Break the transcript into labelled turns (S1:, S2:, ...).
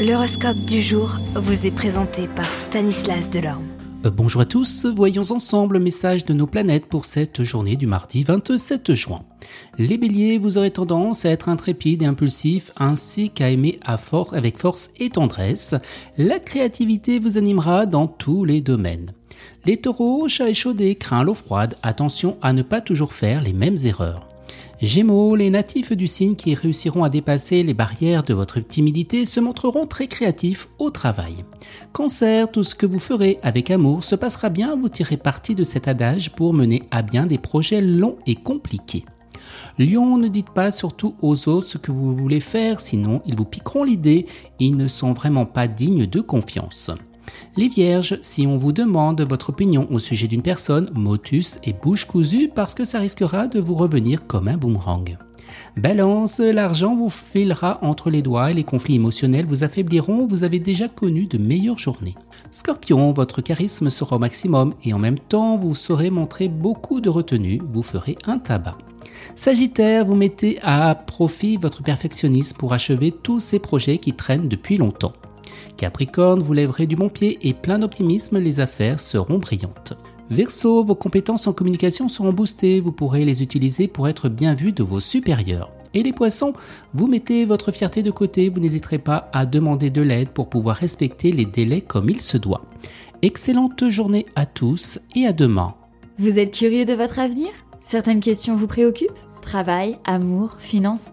S1: L'horoscope du jour vous est présenté par Stanislas Delorme.
S2: Euh, bonjour à tous, voyons ensemble le message de nos planètes pour cette journée du mardi 27 juin. Les béliers, vous aurez tendance à être intrépides et impulsifs ainsi qu'à aimer à avec force et tendresse. La créativité vous animera dans tous les domaines. Les taureaux, chat échaudé, craint l'eau froide, attention à ne pas toujours faire les mêmes erreurs. Gémeaux, les natifs du signe qui réussiront à dépasser les barrières de votre timidité se montreront très créatifs au travail. Cancer, tout ce que vous ferez avec amour se passera bien, vous tirez parti de cet adage pour mener à bien des projets longs et compliqués. Lion, ne dites pas surtout aux autres ce que vous voulez faire, sinon ils vous piqueront l'idée, ils ne sont vraiment pas dignes de confiance. Les vierges, si on vous demande votre opinion au sujet d'une personne, motus et bouche cousue parce que ça risquera de vous revenir comme un boomerang. Balance, l'argent vous filera entre les doigts et les conflits émotionnels vous affaibliront, vous avez déjà connu de meilleures journées. Scorpion, votre charisme sera au maximum et en même temps vous saurez montrer beaucoup de retenue, vous ferez un tabac. Sagittaire, vous mettez à profit votre perfectionnisme pour achever tous ces projets qui traînent depuis longtemps. Capricorne, vous lèverez du bon pied et plein d'optimisme, les affaires seront brillantes. Verseau, vos compétences en communication seront boostées, vous pourrez les utiliser pour être bien vu de vos supérieurs. Et les poissons, vous mettez votre fierté de côté, vous n'hésiterez pas à demander de l'aide pour pouvoir respecter les délais comme il se doit. Excellente journée à tous et à demain.
S3: Vous êtes curieux de votre avenir? Certaines questions vous préoccupent? Travail, amour, finances?